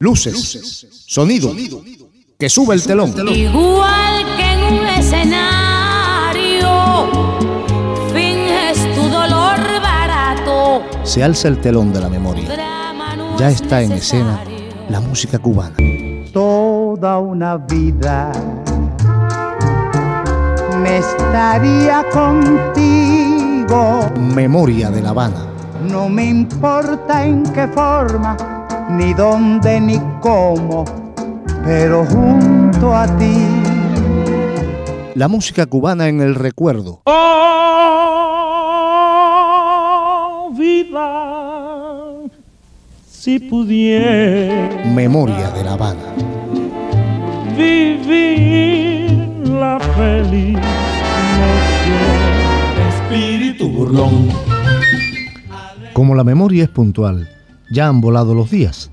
Luces, sonido, que sube el telón. Igual que en un escenario, finges tu dolor barato. Se alza el telón de la memoria. Ya es está en escena la música cubana. toda una vida me estaría contigo. Memoria de La Habana. No me importa en qué forma, ni dónde, ni cómo, pero junto a ti. La música cubana en el recuerdo. Oh, vida, si pudiera Memoria de La Habana. vivir la feliz noche. Espíritu burlón. Como la memoria es puntual, ya han volado los días.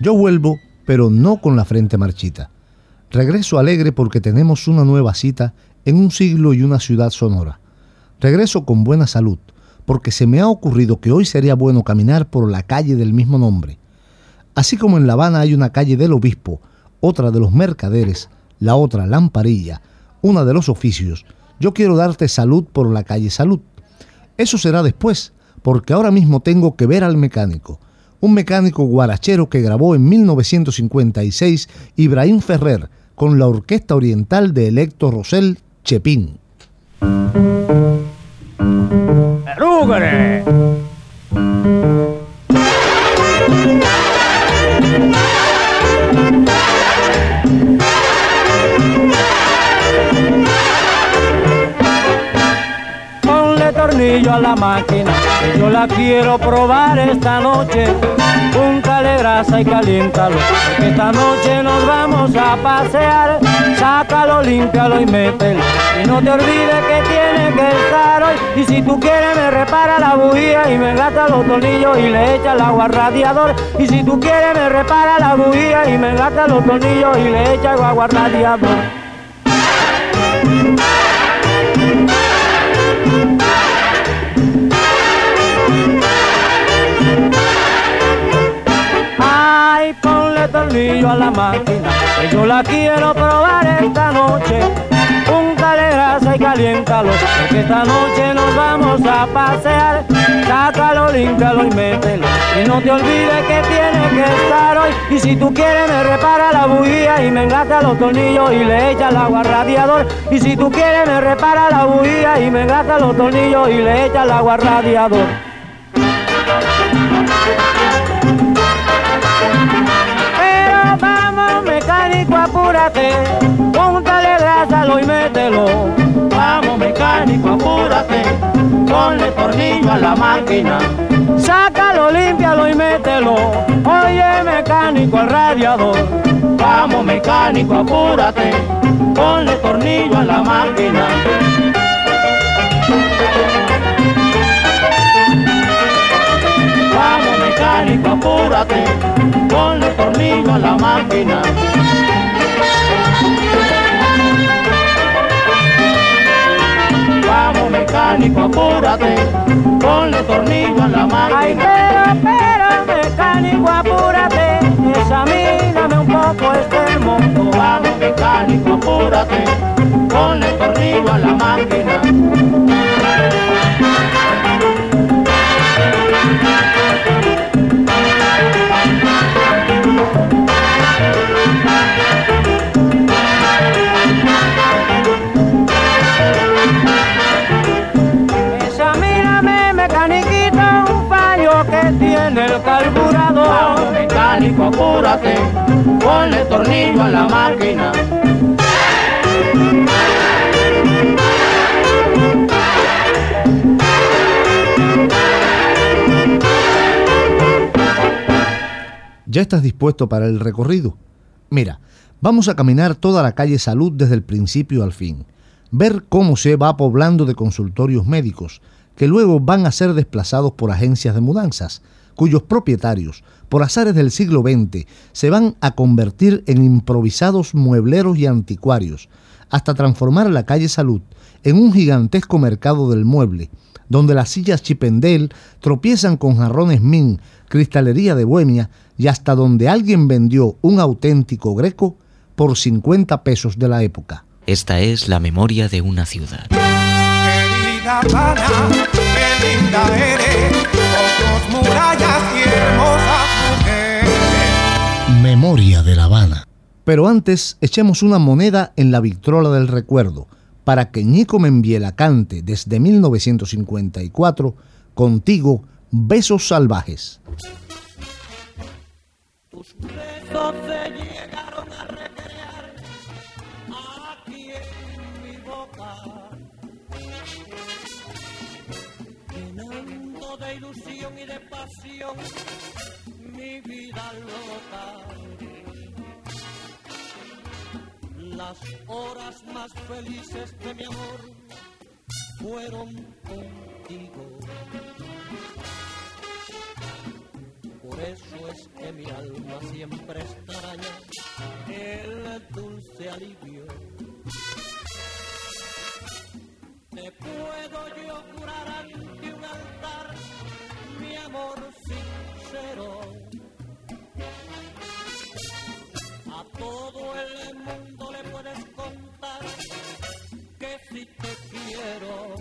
Yo vuelvo, pero no con la frente marchita. Regreso alegre porque tenemos una nueva cita en un siglo y una ciudad sonora. Regreso con buena salud, porque se me ha ocurrido que hoy sería bueno caminar por la calle del mismo nombre. Así como en La Habana hay una calle del obispo, otra de los mercaderes, la otra Lamparilla, una de los oficios, yo quiero darte salud por la calle Salud. Eso será después, porque ahora mismo tengo que ver al mecánico. Un mecánico guarachero que grabó en 1956 Ibrahim Ferrer con la Orquesta Oriental de Electo Rosell Chepín. Tornillo a la máquina, que yo la quiero probar esta noche. Púntale grasa y caliéntalo, porque esta noche nos vamos a pasear. Sácalo, límpialo y mételo. Y no te olvides que tiene que estar hoy. Y si tú quieres me repara la bujía y me gasta los tornillos y le echa el agua al radiador. Y si tú quieres me repara la bujía y me gasta los tornillos y le echa el agua al radiador. Tornillo a la máquina, que yo la quiero probar esta noche. Púntale grasa y caliéntalo, porque esta noche nos vamos a pasear. Sácalo, límpialo y mételo. Y no te olvides que tiene que estar hoy. Y si tú quieres me repara la bujía y me engata los tornillos y le echa el agua al radiador. Y si tú quieres me repara la bujía y me engata los tornillos y le echa el agua al radiador. Mecánico, apúrate. Póntale grasa, y mételo. Vamos, mecánico, apúrate. Ponle tornillo a la máquina. Sácalo, límpialo y mételo. Oye, mecánico, al radiador. Vamos, mecánico, apúrate. Ponle tornillo a la máquina. Mecánico, apúrate, ponle tornillo a la máquina. Vamos mecánico, apúrate, ponle tornillo a la máquina. Ay, pero, pero, mecánico, apúrate, examíname un poco este moto. Vamos mecánico, ponle tornillo a la máquina. ¿Ya estás dispuesto para el recorrido? Mira, vamos a caminar toda la calle Salud desde el principio al fin. Ver cómo se va poblando de consultorios médicos, que luego van a ser desplazados por agencias de mudanzas, cuyos propietarios, por azares del siglo XX, se van a convertir en improvisados muebleros y anticuarios, hasta transformar la calle Salud en un gigantesco mercado del mueble, donde las sillas Chipendel tropiezan con jarrones Min, cristalería de Bohemia, y hasta donde alguien vendió un auténtico greco por 50 pesos de la época. Esta es la memoria de una ciudad. Querida Habana, linda eres, con tus murallas y hermosas mujeres. Memoria de La Habana. Pero antes, echemos una moneda en la victrola del recuerdo para que Ñico Membiela cante desde 1954 Contigo, Besos Salvajes. Tus besos se mi vida loca. Las horas más felices de mi amor fueron contigo. Por eso es que mi alma siempre extraña el dulce alivio. Te puedo yo curar ante un altar amor sincero. A todo el mundo le puedes contar que si te quiero.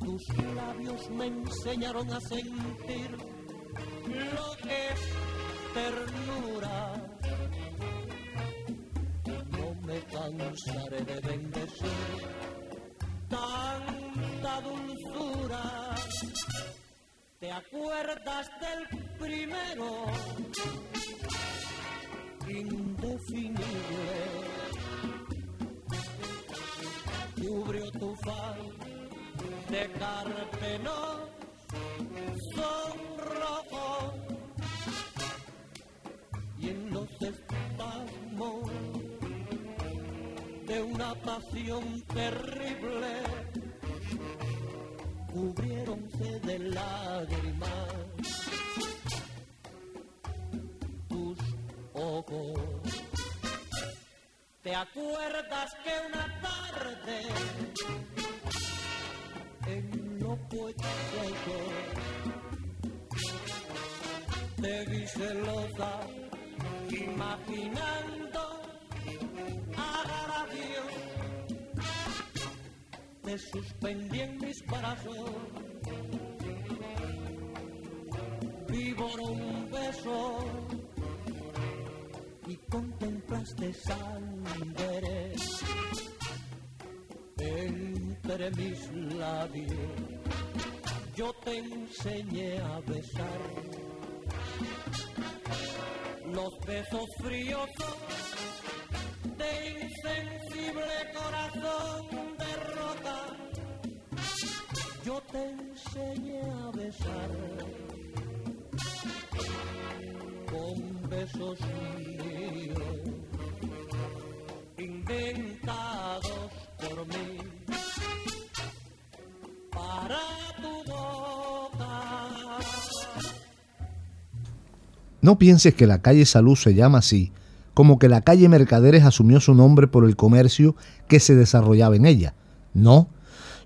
Tus labios me enseñaron a sentir lo que es ternura. No me cansaré de bendecir tanta dulzura. ¿Te acuerdas del primero? Indefinible. Cubrió tu faz de cartenos sonrojo y en los espasmos de una pasión terrible cubriéronse de lágrimas tus ojos. ¿Te acuerdas que una tarde en lo seco te vi celosa imaginando agravio te suspendí en mis brazos. Víbora un beso. Y contemplaste sangre entre mis labios. Yo te enseñé a besar los besos fríos con besos míos inventados por mí para tu boca. No pienses que la calle Salud se llama así, como que la calle Mercaderes asumió su nombre por el comercio que se desarrollaba en ella. No,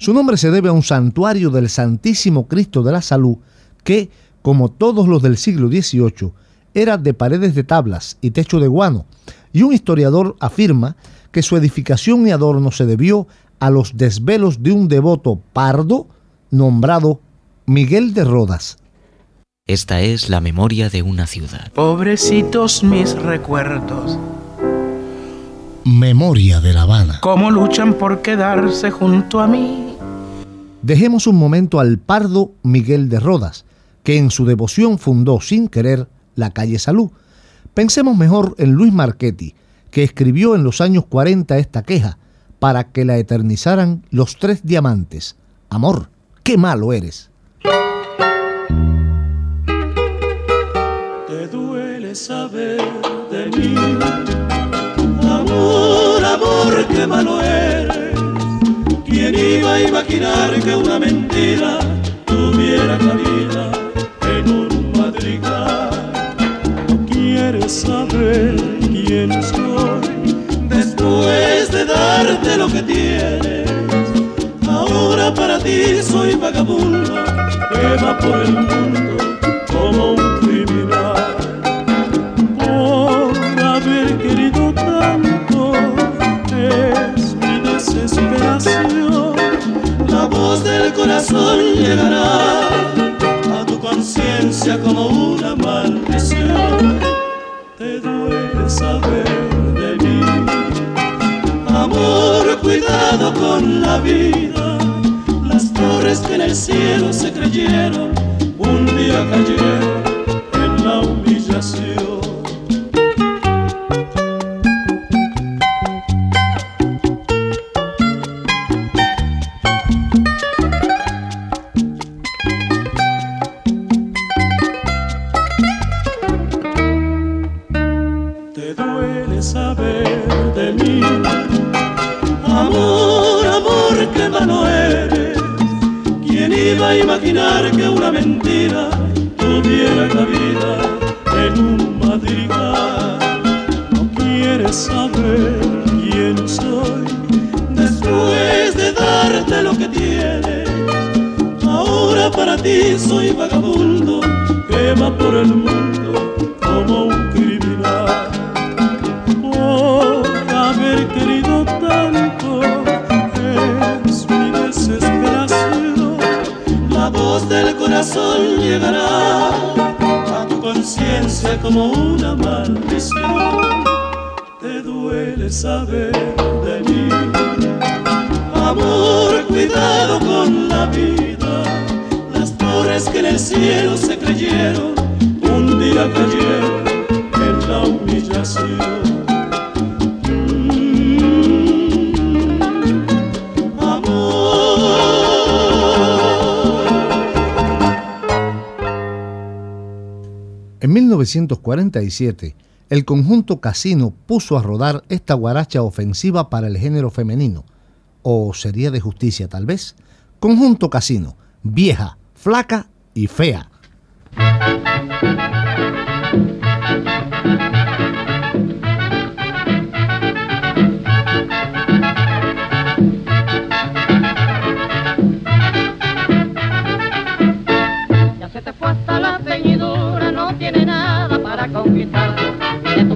su nombre se debe a un santuario del Santísimo Cristo de la Salud que, como todos los del siglo XVIII, era de paredes de tablas y techo de guano, y un historiador afirma que su edificación y adorno se debió a los desvelos de un devoto pardo nombrado Miguel de Rodas. Esta es la memoria de una ciudad. Pobrecitos mis recuerdos, Memoria de La Habana. cómo luchan por quedarse junto a mí. Dejemos un momento al pardo Miguel de Rodas, que en su devoción fundó sin querer la calle Salud. Pensemos mejor en Luis Marchetti, que escribió en los años 40 esta queja para que la eternizaran los tres diamantes. Amor, qué malo eres. Te duele saber de mí, amor, amor, qué malo eres. ¿Quién iba a imaginar que una mentira tuviera cabida en un madrigal? ¿Quieres saber quién soy? Después de darte lo que tienes, ahora para ti soy vagabundo que va por el mundo corazón llegará a tu conciencia como una maldición. Te duele saber de mí, amor, cuidado con la vida. Las flores que en el cielo se creyeron, un día cayeron en la humillación. Voz del corazón llegará a tu conciencia como una maldición. Te duele saber de mí. Amor, cuidado con la vida. Las torres que en el cielo se creyeron, un día cayeron en la humillación. 1947, el conjunto Casino puso a rodar esta guaracha ofensiva para el género femenino, o sería de justicia tal vez. Conjunto Casino, vieja, flaca y fea.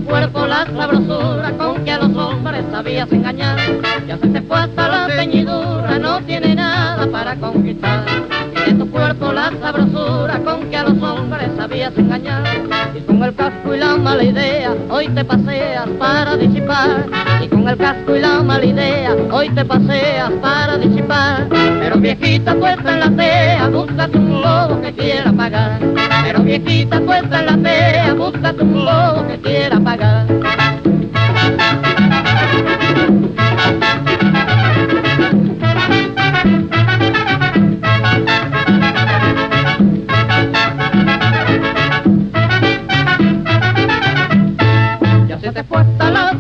Cuerpo la sabrosura con que a los hombres sabías engañar. Ya se te fue la ceñidura, no tiene nada para conquistar. Y tu cuerpo la sabrosura con que Y con el casco y la mala idea, hoy te paseas para disipar. Y con el casco y la mala idea, hoy te paseas para disipar. Pero viejita, puesta en la tea, búscate un lobo que quiera pagar. Pero viejita, puesta en la tea, búscate un lobo que quiera pagar.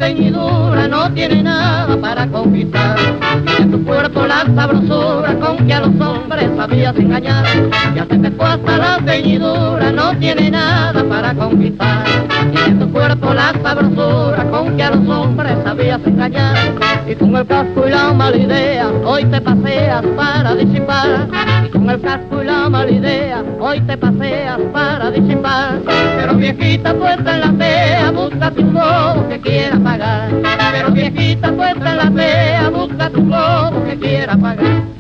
Ceñidura, no tiene nada para conquistar. Y en tu cuerpo la sabrosura con que a los hombres sabías engañar. Ya se te fue hasta la ceñidura, no tiene nada para conquistar. Y en tu cuerpo la sabrosura con que a los hombres sabías engañar. Y con el casco y la mala idea, hoy te paseas para disipar. Y con el casco y la mala idea, hoy te paseas para disipar. Pero viejita puesta en la tea, búscate un lobo que quiera pagar. Pero viejita puesta en la tea, búscate un lobo que quiera pagar.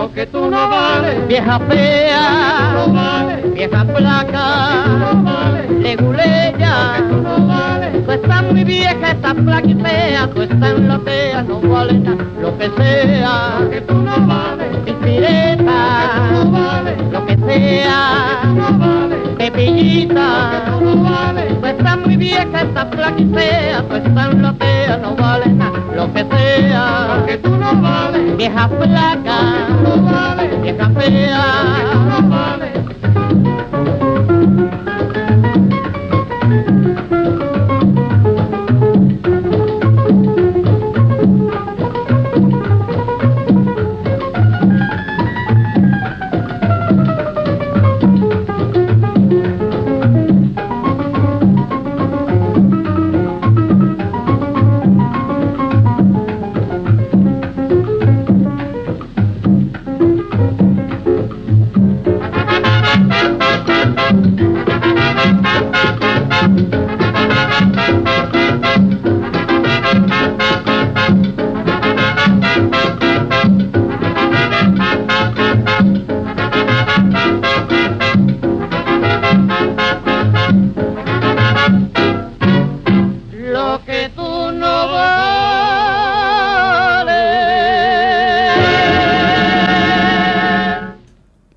Lo que tú no vales, vieja fea, no vales, vieja placa, no vales, leguleya, no vales. Tú estás muy vieja, estás flaca y fea, tú estás en la fea, no vale nada, lo que sea, lo que tú no vales, pireta, no vales, lo que sea, no vales, pepillita, no. Tú estás muy vieja, estás fea, tú estás la fea, no vale nada, lo que sea, lo que tú no vales, vieja flaca, no vales, vieja fea, no vales.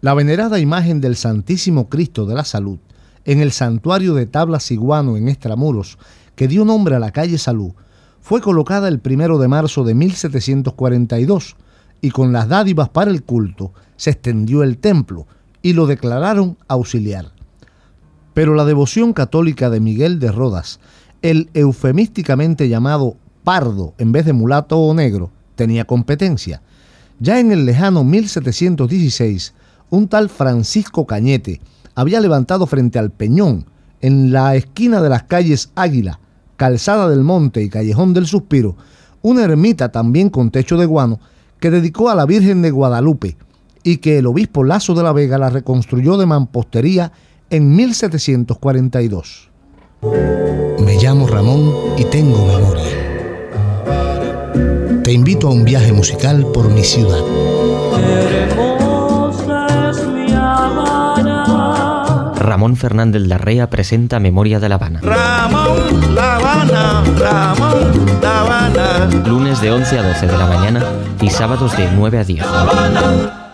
La venerada imagen del Santísimo Cristo de la Salud en el santuario de Tabla Siguano en Extramuros, que dio nombre a la calle Salud, fue colocada el primero de marzo de 1742 y con las dádivas para el culto se extendió el templo y lo declararon auxiliar. Pero la devoción católica de Miguel de Rodas, el eufemísticamente llamado pardo en vez de mulato o negro, tenía competencia. Ya en el lejano 1716, un tal Francisco Cañete había levantado frente al Peñón, en la esquina de las calles Águila, Calzada del Monte y Callejón del Suspiro, una ermita también con techo de guano que dedicó a la Virgen de Guadalupe y que el obispo Lazo de la Vega la reconstruyó de mampostería en 1742. Me llamo Ramón y tengo memoria. Te invito a un viaje musical por mi ciudad. Ramón Fernández Larrea presenta Memoria de La Habana. Ramón, La Habana, Ramón, La Habana. Lunes de 11 a 12 de la mañana y sábados de 9 a 10.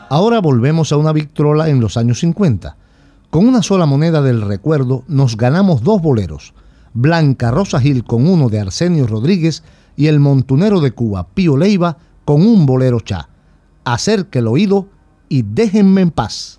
Ahora volvemos a una Victrola en los años 50. Con una sola moneda del recuerdo nos ganamos dos boleros. Blanca Rosa Gil con uno de Arsenio Rodríguez y el montunero de Cuba, Pío Leiva, con un bolero cha. Acerque el oído y déjenme en paz.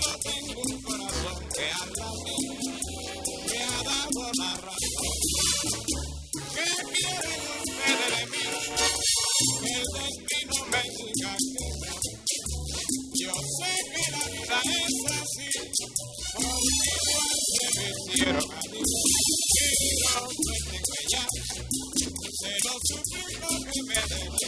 solo tengo un corazón que a la me ha dado la razón. ¿Qué quieren ustedes de mí? El destino me que yo sé que la vida es así, igual se me hicieron a mí. Y no me tengo ya, se lo suplico que me dejen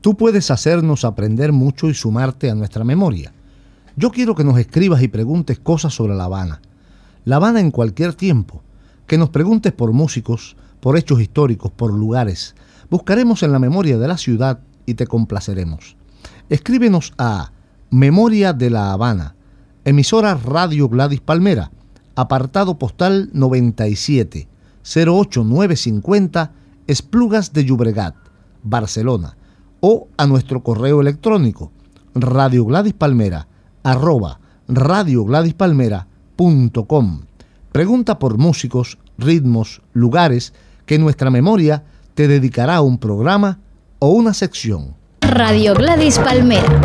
Tú puedes hacernos aprender mucho y sumarte a nuestra memoria. Yo quiero que nos escribas y preguntes cosas sobre La Habana. La Habana en cualquier tiempo. Que nos preguntes por músicos, por hechos históricos, por lugares. Buscaremos en la memoria de la ciudad y te complaceremos. Escríbenos a Memoria de la Habana, emisora Radio Gladys Palmera, apartado postal 97 08950 Esplugas de Llobregat, Barcelona, o a nuestro correo electrónico Radio Gladys Palmera arroba radiogladyspalmera.com. Pregunta por músicos, ritmos, lugares que nuestra memoria te dedicará a un programa o una sección. Radio Gladys Palmera.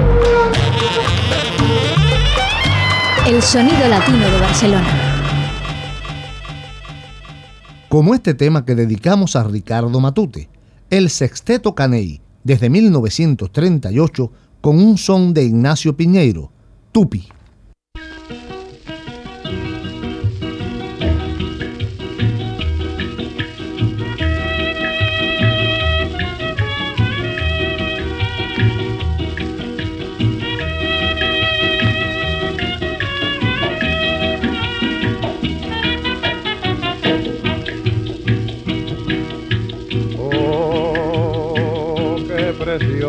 El sonido latino de Barcelona. Como este tema que dedicamos a Ricardo Matute, el Sexteto Caney, desde 1938, con un son de Ignacio Piñeiro, Tupi.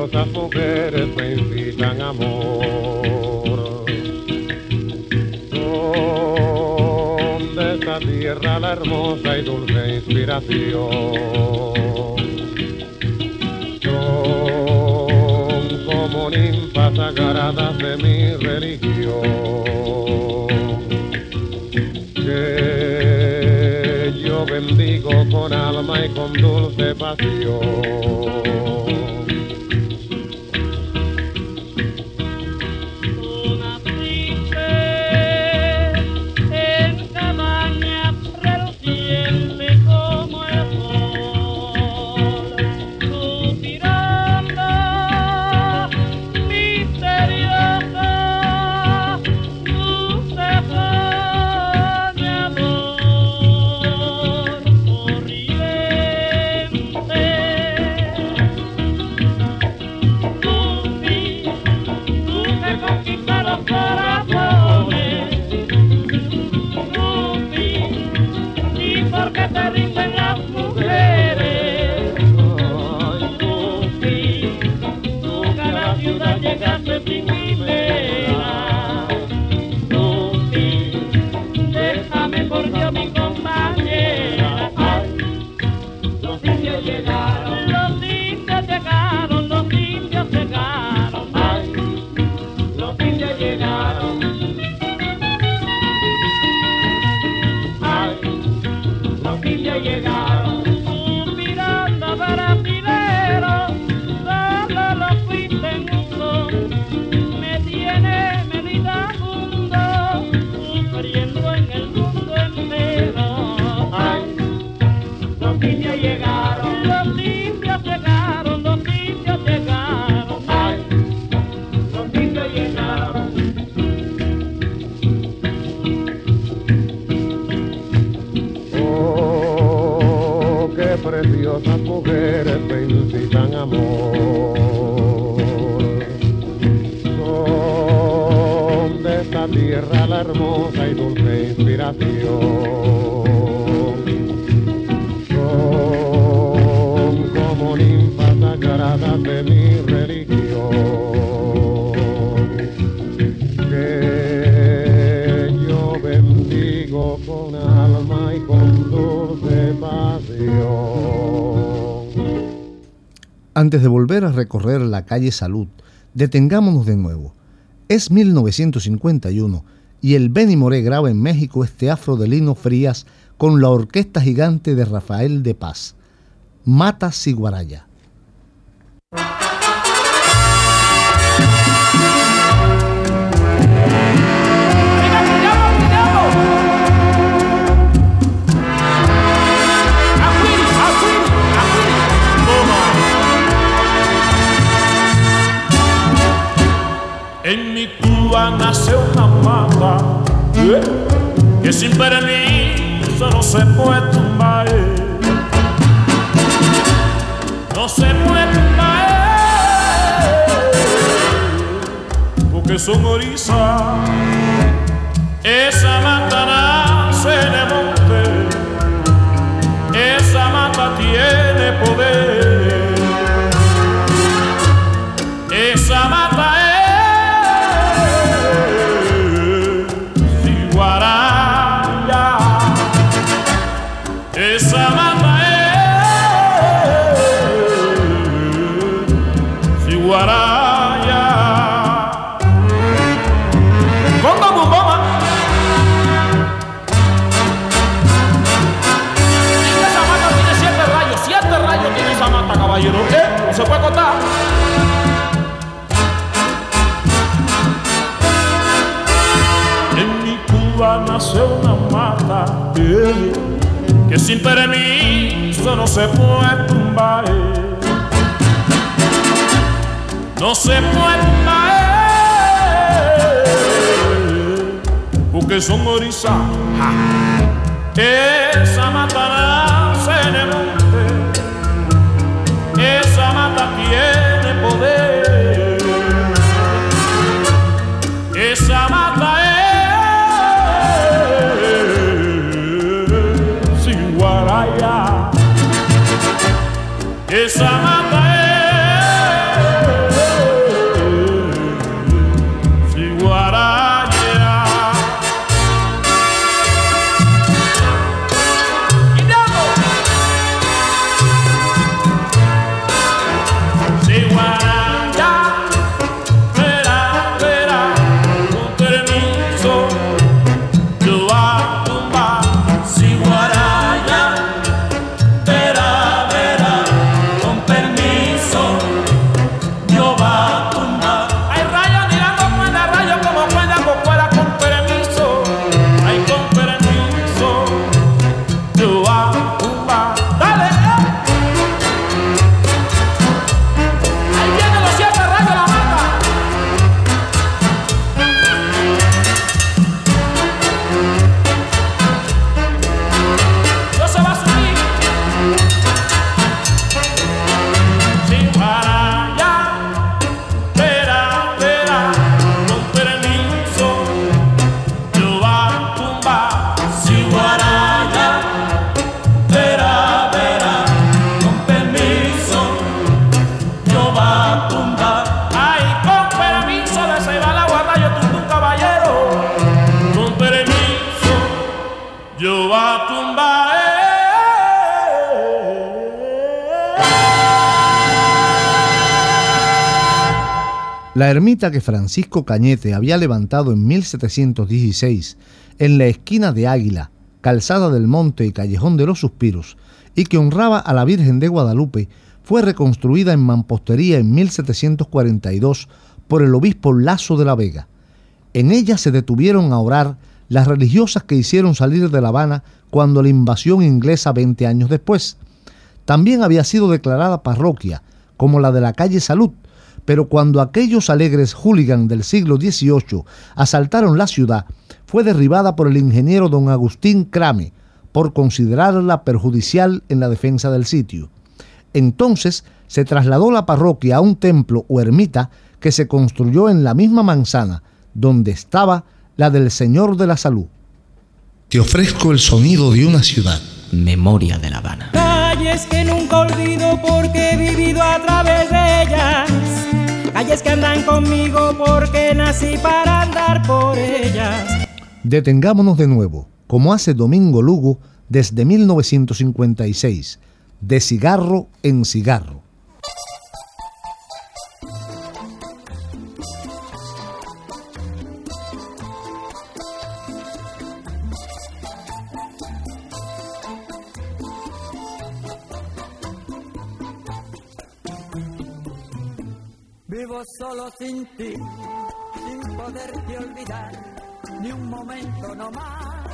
Preciosas mujeres me inspiran amor. Son de esta tierra la hermosa y dulce inspiración. Son como ninfas sagradas de mi religión. Que yo bendigo con alma y con dulce pasión. Deliciosas mujeres te incitan amor. Son de esta tierra la hermosa y dulce inspiración. Son como ninfas sagradas de mi Antes de volver a recorrer la calle Salud, detengámonos de nuevo. Es 1951 y el Benny Moré graba en México este afro de Lino Frías con la orquesta gigante de Rafael de Paz, Mata Siguaraya. Mi Cuba nace una mata eh, que sin permiso no se puede tumbar. No se puede tumbar porque son. Esa se puede tumbar. No se puede tumbar. Porque son orizas. ja. Esa mata La ermita que Francisco Cañete había levantado en 1716 en la esquina de Águila, Calzada del Monte y Callejón de los Suspiros, y que honraba a la Virgen de Guadalupe, fue reconstruida en mampostería en 1742 por el obispo Lazo de la Vega. En ella se detuvieron a orar las religiosas que hicieron salir de La Habana cuando la invasión inglesa 20 años después. También había sido declarada parroquia, como la de la calle Salud, pero cuando aquellos alegres hooligans del siglo XVIII asaltaron la ciudad, fue derribada por el ingeniero don Agustín Crame por considerarla perjudicial en la defensa del sitio. Entonces se trasladó la parroquia a un templo o ermita que se construyó en la misma manzana donde estaba la del Señor de la Salud. Te ofrezco el sonido de una ciudad. Memoria de La Habana. Calles que nunca olvido porque he vivido a través de ellas. Calles que andan conmigo porque nací para andar por ellas. Detengámonos de nuevo, como hace Domingo Lugo desde 1956, de cigarro en cigarro. Vivo solo sin ti, sin poderte olvidar, ni un momento no más.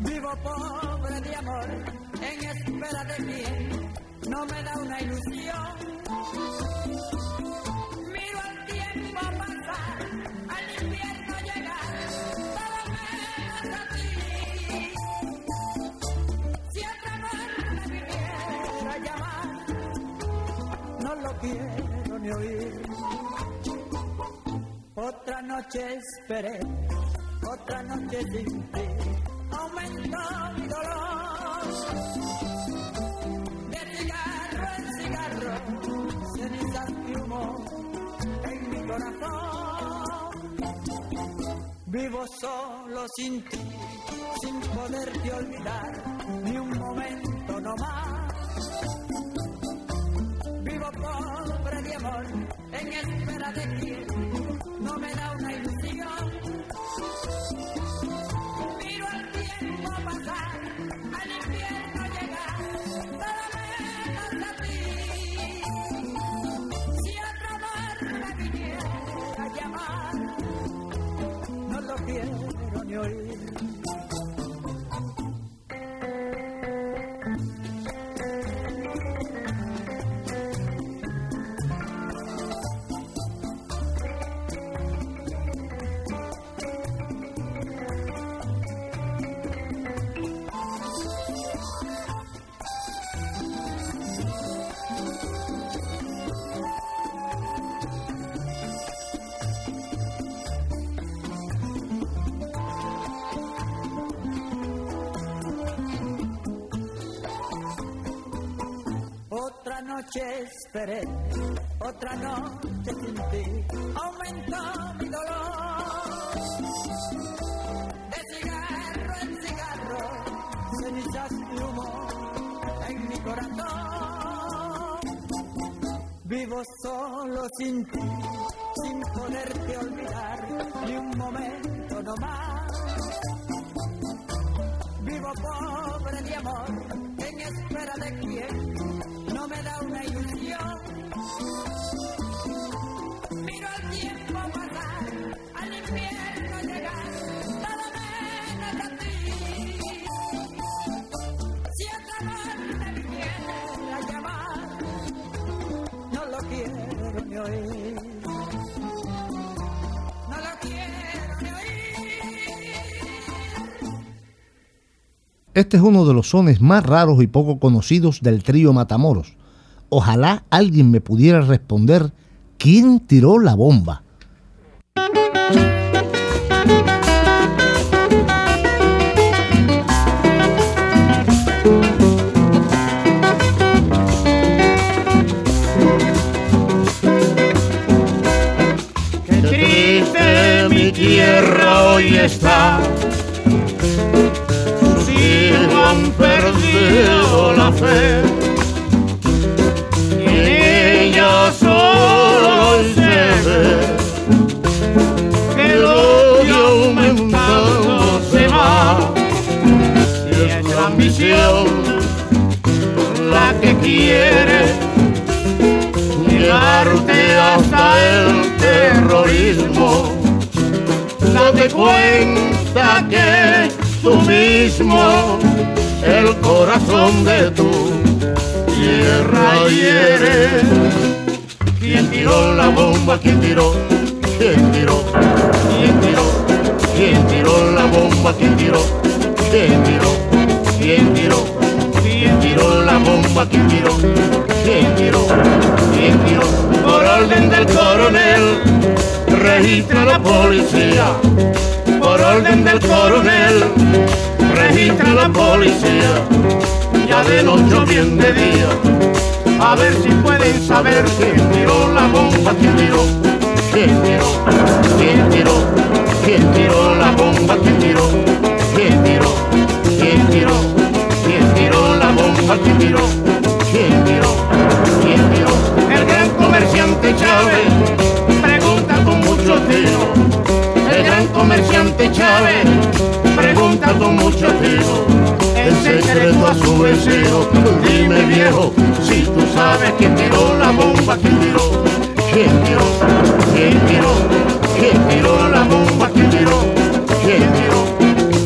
Vivo pobre de amor, en espera de quien no me da una ilusión. Quiero ni oír. Otra noche esperé, otra noche sin ti, aumentó mi dolor. De cigarro en cigarro, cenizas y humo en mi corazón. Vivo solo sin ti, sin poderte olvidar, ni un momento no más. Pobre de amor, en espera de quien noche esperé, otra noche sin ti, aumentó mi dolor. De cigarro en cigarro, cenizas y humo en mi corazón. Vivo solo sin ti, sin poderte olvidar, ni un momento no más. Vivo pobre de amor, en espera de quien Este es uno de los sones más raros y poco conocidos del trío Matamoros. Ojalá alguien me pudiera responder quién tiró la bomba. Qué triste mi tierra hoy está. Han perdido la fe. Y en ella solo se ve que el odio aumentando se va. Y es la ambición la que quiere llevarte hasta el terrorismo. Date cuenta que tú mismo, el corazón de tu tierra hiere. ¿Quién tiró la bomba? ¿Quién tiró? ¿Quién tiró? ¿Quién tiró? ¿Quién tiró la bomba? ¿Quién tiró? ¿Quién tiró? ¿Quién tiró? ¿Quién tiró la bomba? ¿Quién tiró? ¿Quién tiró? ¿Quién tiró? Por orden del coronel, registra la policía. Por orden del coronel registra la policía, ya de noche bien de día, a ver si pueden saber quién tiró la bomba, quién tiró, quién tiró, quién tiró, quién tiró la bomba, quién tiró, quién tiró, quién tiró, quién tiró la bomba, quién tiró, quién tiró, quién tiró, el gran comerciante Chávez pregunta con mucho tiro. El gran comerciante Chávez pregunta con mucho tiro. El secreto a su vecino. Dime viejo, si tú sabes quién tiró la bomba, quién tiró, quién tiró, quién tiró, quién tiró la bomba, quién tiró, quién tiró,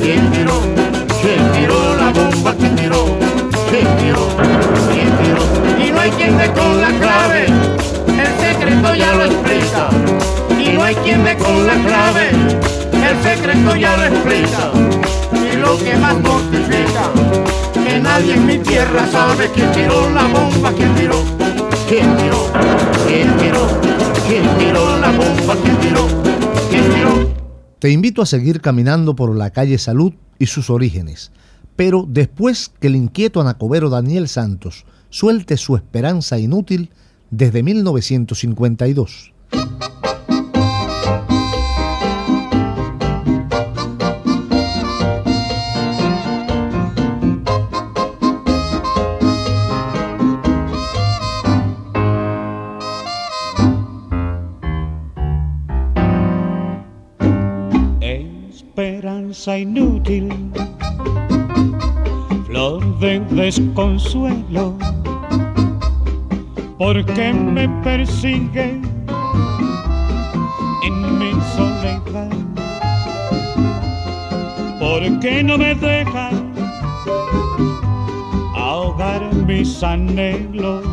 quién tiró, quién tiró la bomba, quién tiró, quién tiró, quién tiró. Y no hay quien dé con la clave el secreto ya lo explica. Y no hay quien dé con la clave, el secreto ya lo explica. Lo que más mortifica, que nadie en mi tierra sabe quién tiró la bomba, quién tiró, quién tiró, quién tiró, quién tiró la bomba, quién tiró, quién tiró. Te invito a seguir caminando por la calle Salud y sus orígenes, pero después que el inquieto anacobero Daniel Santos suelte su esperanza inútil desde 1952. Inútil, flor de desconsuelo, porque me persigue en mi soledad, porque no me deja ahogar mis anhelos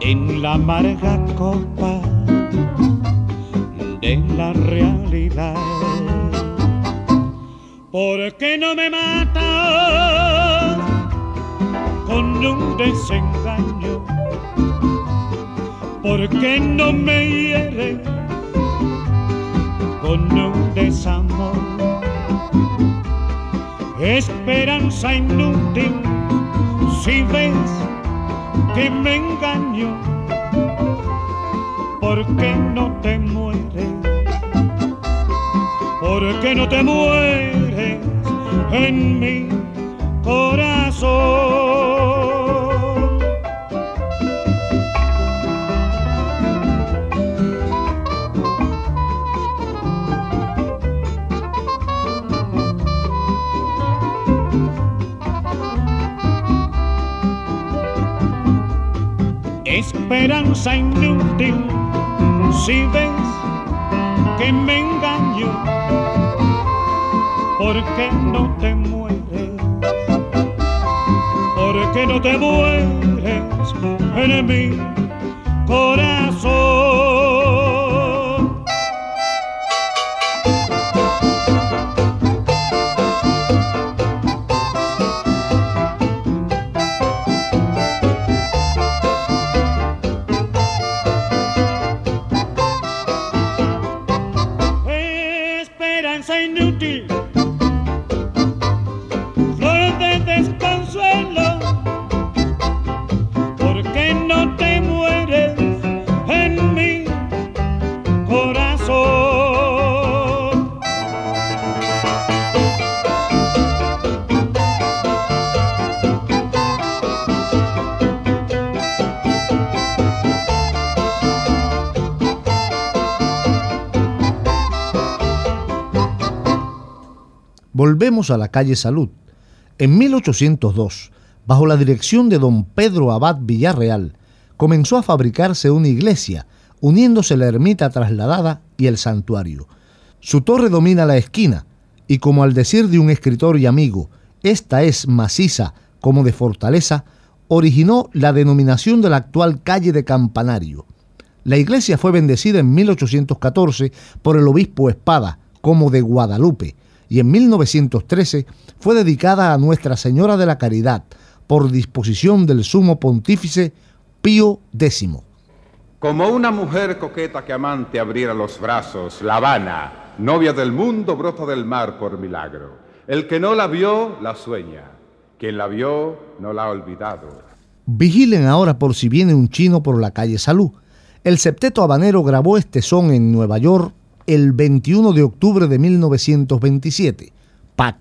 en la amarga copa de la realidad. ¿Por qué no me mata con un desengaño? ¿Por qué no me hiere con un desamor? Esperanza inútil, si ves que me engaño, ¿por qué no te mueres? ¿Por qué no te mueres en mi corazón? Esperanza inútil, si ves que me engaño, ¿por qué no te mueres? ¿Por qué no te mueres en mi corazón? Volvemos a la calle Salud. En 1802, bajo la dirección de don Pedro Abad Villarreal, comenzó a fabricarse una iglesia, uniéndose la ermita trasladada y el santuario. Su torre domina la esquina, y como al decir de un escritor y amigo, esta es maciza como de fortaleza, originó la denominación de la actual calle de Campanario. La iglesia fue bendecida en 1814 por el obispo Espada como de Guadalupe y en 1913 fue dedicada a Nuestra Señora de la Caridad por disposición del sumo pontífice Pío X. Como una mujer coqueta que amante abriera los brazos, La Habana, novia del mundo, brota del mar por milagro. El que no la vio, la sueña. Quien la vio, no la ha olvidado. Vigilen ahora por si viene un chino por la calle Salud. El septeto habanero grabó este son en Nueva York el 21 de octubre de 1927. Pa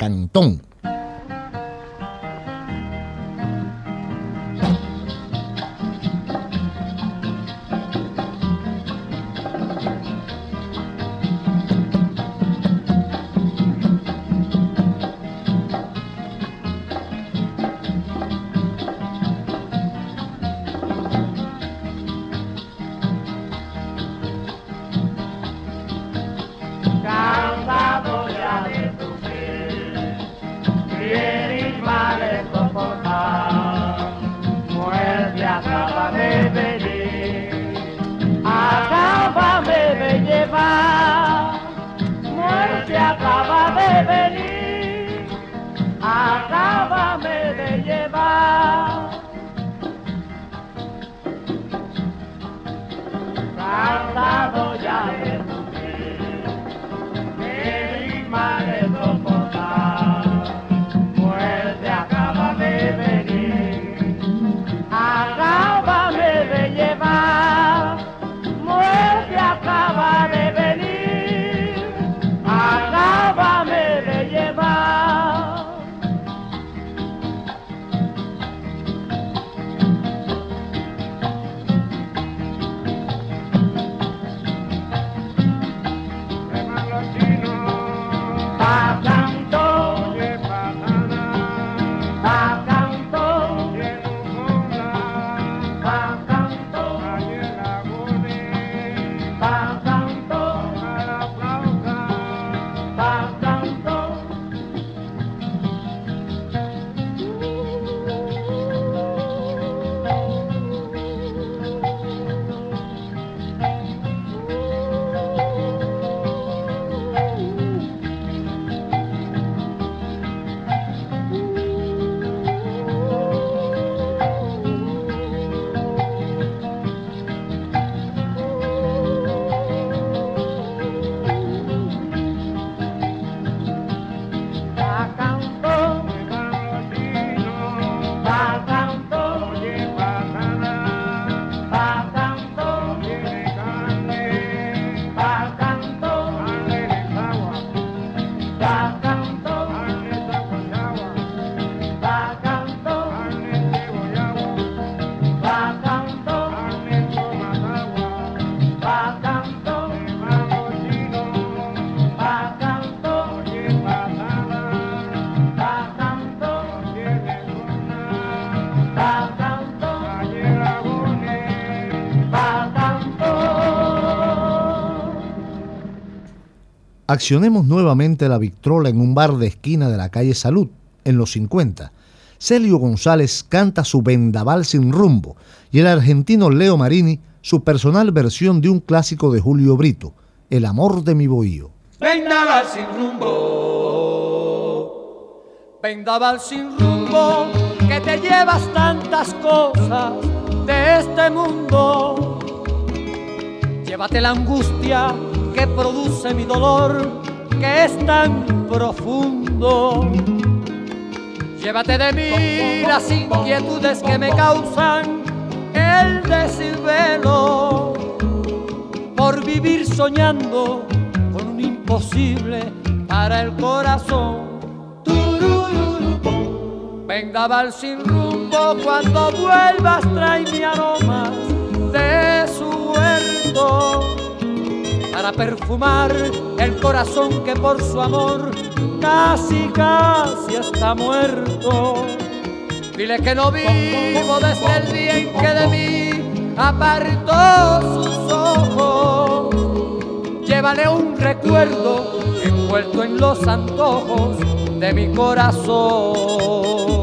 bye, bye. Accionemos nuevamente la Victrola en un bar de esquina de la calle Salud, en los 50. Celio González canta su Vendaval sin rumbo y el argentino Leo Marini su personal versión de un clásico de Julio Brito, El amor de mi bohío. Vendaval sin rumbo, vendaval sin rumbo, que te llevas tantas cosas de este mundo. Llévate la angustia que produce mi dolor, que es tan profundo. Llévate de mí las inquietudes que me causan el desvelo por vivir soñando con un imposible para el corazón. Vendaval sin rumbo, cuando vuelvas trae mi aromas de su huerto para perfumar el corazón que por su amor casi casi está muerto. Dile que no vivo desde el día en que de mí apartó sus ojos. Llévale un recuerdo envuelto en los antojos de mi corazón.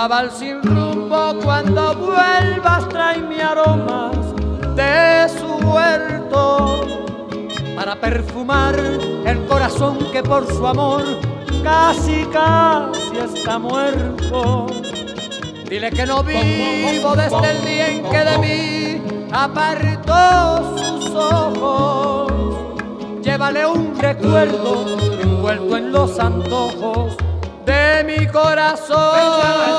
Vendaval sin rumbo, cuando vuelvas tráeme aromas de su huerto para perfumar el corazón que por su amor casi casi está muerto. Dile que no vivo desde el día en que de mí apartó sus ojos. Llévale un recuerdo envuelto en los antojos de mi corazón.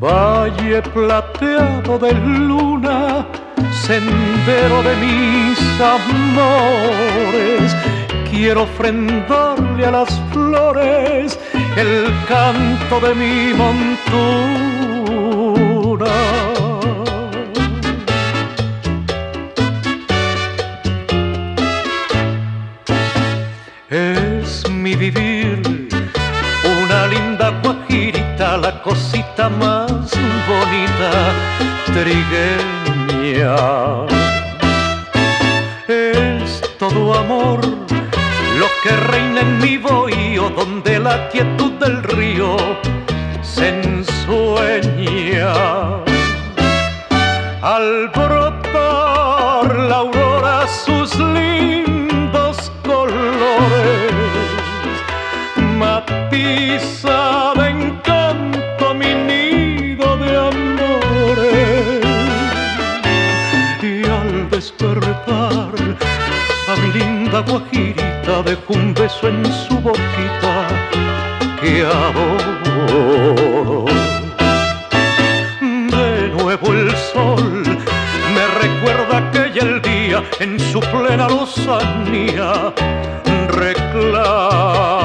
Valle plateado de luna, sendero de mis amores. Quiero ofrendarle a las flores el canto de mi montura. Es mi vivir una linda guajirita, la cosita más bonita, trigueña. La quietud del río se ensueña. Al brotar la aurora sus lindos colores, matiza de encanto mi nido de amores. Y al despertar a mi linda guajirita dejo un beso en su boquita De nuevo el sol me recuerda aquella el día en su plena lozanía reclama.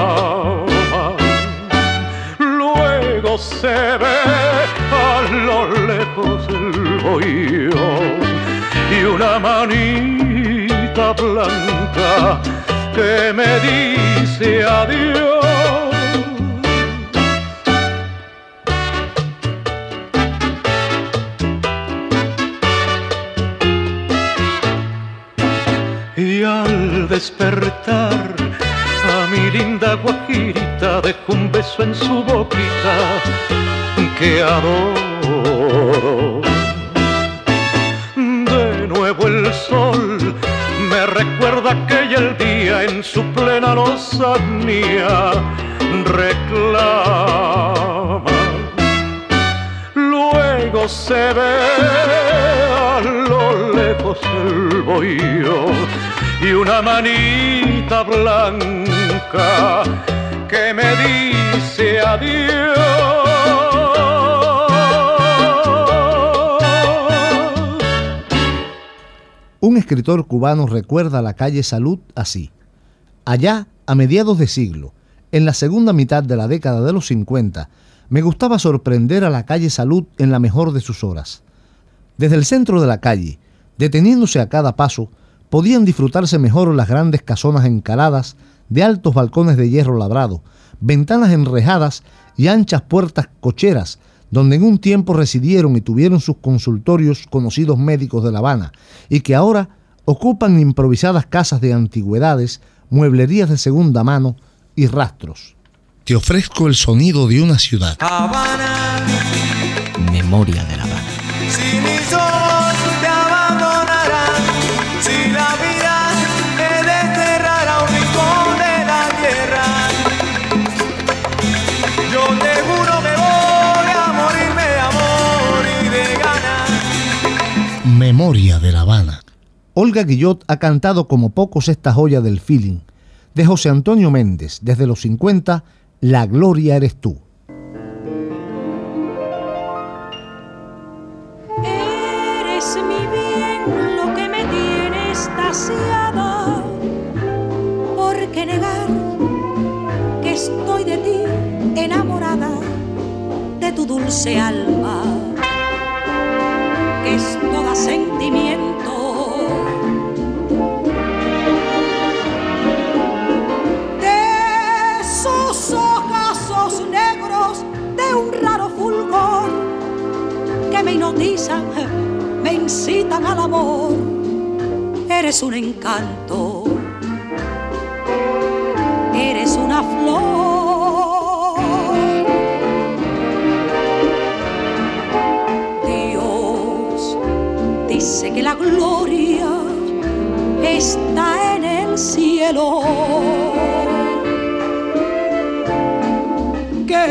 Luego se ve a lo lejos el bohío y una manita blanca que me dice adiós. En su boquita que adoro. De nuevo el sol me recuerda aquella el día en su plena lozanía reclama. Luego se ve a lo lejos el bohío y una manita blanca que me dice adiós. Un escritor cubano recuerda la calle Salud así. Allá, a mediados de siglo, en la segunda mitad de la década de los 50, me gustaba sorprender a la calle Salud en la mejor de sus horas. Desde el centro de la calle, deteniéndose a cada paso, podían disfrutarse mejor las grandes casonas encaladas de altos balcones de hierro labrado, ventanas enrejadas y anchas puertas cocheras, donde en un tiempo residieron y tuvieron sus consultorios conocidos médicos de La Habana, y que ahora ocupan improvisadas casas de antigüedades, mueblerías de segunda mano y rastros. Te ofrezco el sonido de una ciudad. Memoria de La Habana. Memoria de La Habana. Olga Guillot ha cantado como pocos esta joya del feeling. De José Antonio Méndez, desde los 50, La Gloria eres tú. Eres mi bien, lo que me tiene estasiada. ¿Por qué negar que estoy de ti enamorada, de tu dulce alma, es toda sentimiento. De sus ojazos negros, de un raro fulgor, que me hipnotizan, me incitan al amor. Eres un encanto, eres una flor dice que la gloria está en el cielo. Que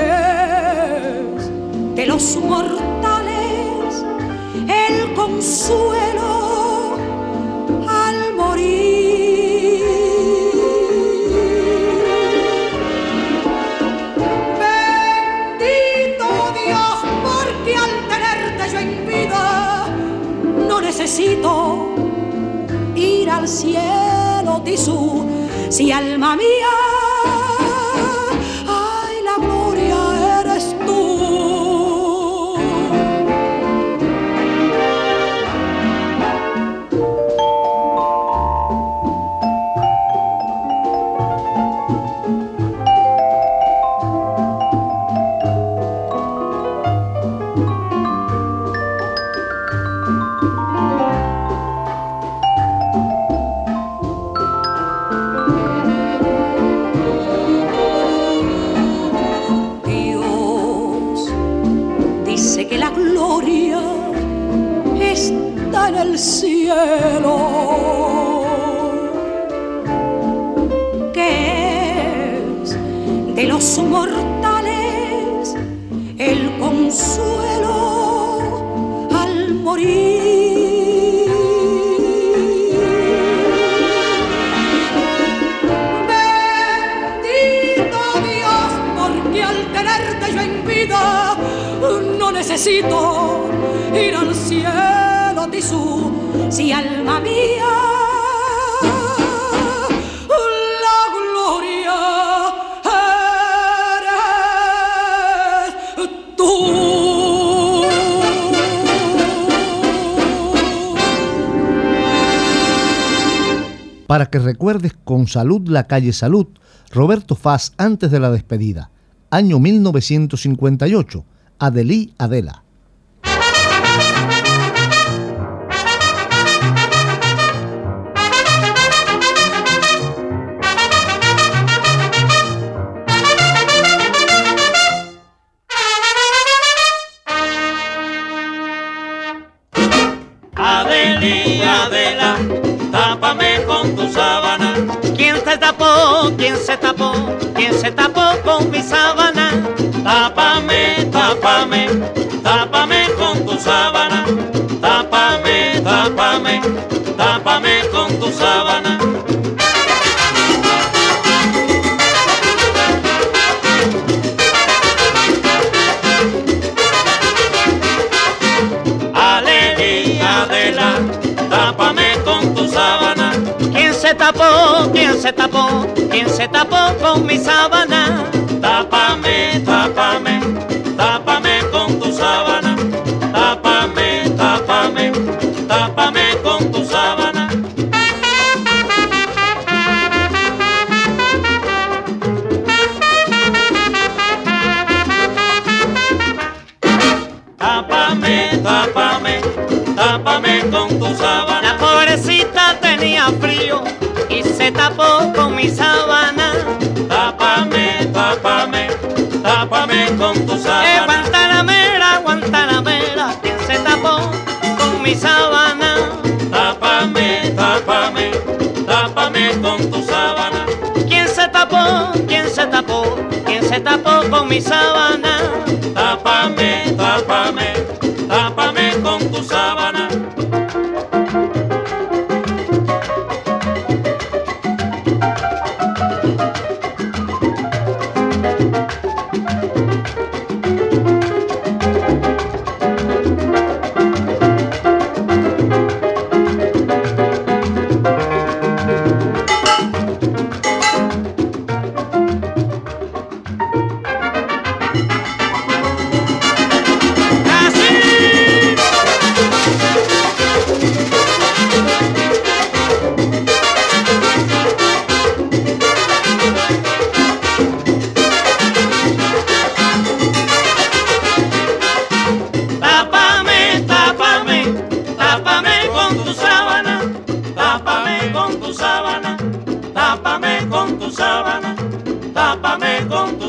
es de los mortales el consuelo necesito ir al cielo, Tisú, si alma mía, salud la calle Salud, Roberto Faz antes de la despedida, año 1958, Adelí Adela. Adelía, se tapó? ¿Quién se tapó? ¿Quién se tapó con mi sábana? Tápame, tápame, se tapó? ¿Quién se tapó con mi sábana? Tapó con mi sábana. Tápame, tápame, tápame con tu sábana. Eh, Guantanamera, Guantanamera, ¿quién se tapó con mi sábana? Tápame, tápame, tápame con tu sábana. ¿Quién se tapó? ¿Quién se tapó? ¿Quién se tapó con mi sábana? Tápame, tápame, tápame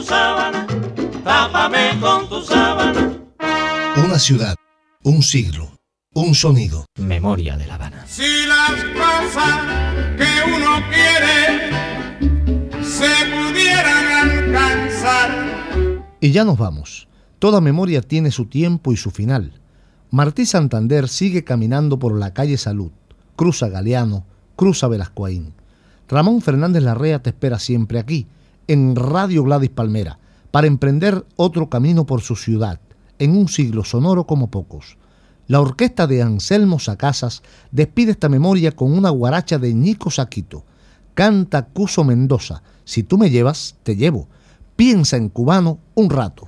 sábana, tápame con tu sábana. Una ciudad, un siglo, un sonido. Memoria de La Habana. Si las cosas que uno quiere se pudieran alcanzar. Y ya nos vamos. Toda memoria tiene su tiempo y su final. Martí Santander sigue caminando por la calle Salud, cruza Galeano, cruza Velascoaín. Ramón Fernández Larrea te espera siempre aquí, en Radio Gladys Palmera, para emprender otro camino por su ciudad, en un siglo sonoro como pocos. La orquesta de Anselmo Sacasas despide esta memoria con una guaracha de Ñico Saquito. Canta Cuso Mendoza. Si tú me llevas, te llevo. Piensa en cubano un rato.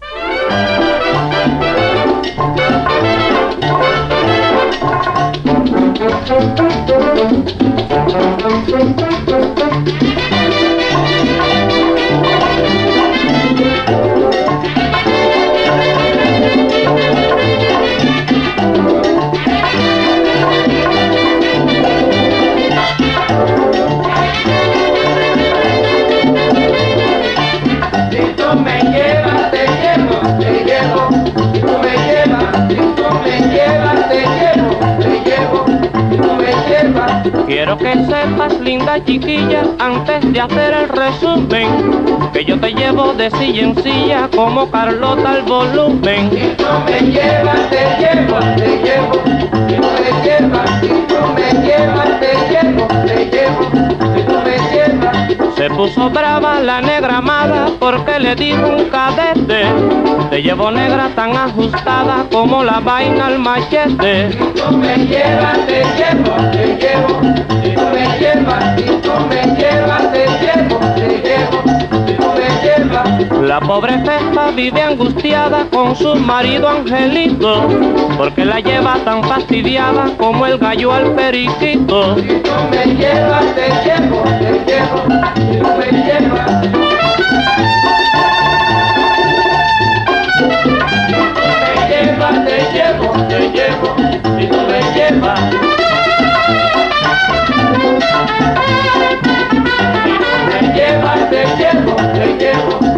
Llevas, te llevo. Si tú me llevas, si tú me llevas, te llevo, Quiero que sepas, linda chiquilla, antes de hacer el resumen, que yo te llevo de silla en silla como Carlota al volumen. Si me llevas, te llevo, te llevo. Si me llevas, si me llevas, te llevo, te llevo. Se puso brava la negra amada porque le dijo un cadete, te llevo negra tan ajustada como la vaina al machete. Si tú me llevas, te llevo, te llevo. Si tú me llevas, si tú me llevas, te llevo, te llevo. La pobre Fefa vive angustiada con su marido Angelito, porque la lleva tan fastidiada como el gallo al periquito. Si tú me llevas, te llevo, te llevo, si tú me llevas. te llevo, te llevo, si tú me llevas te quiero, te.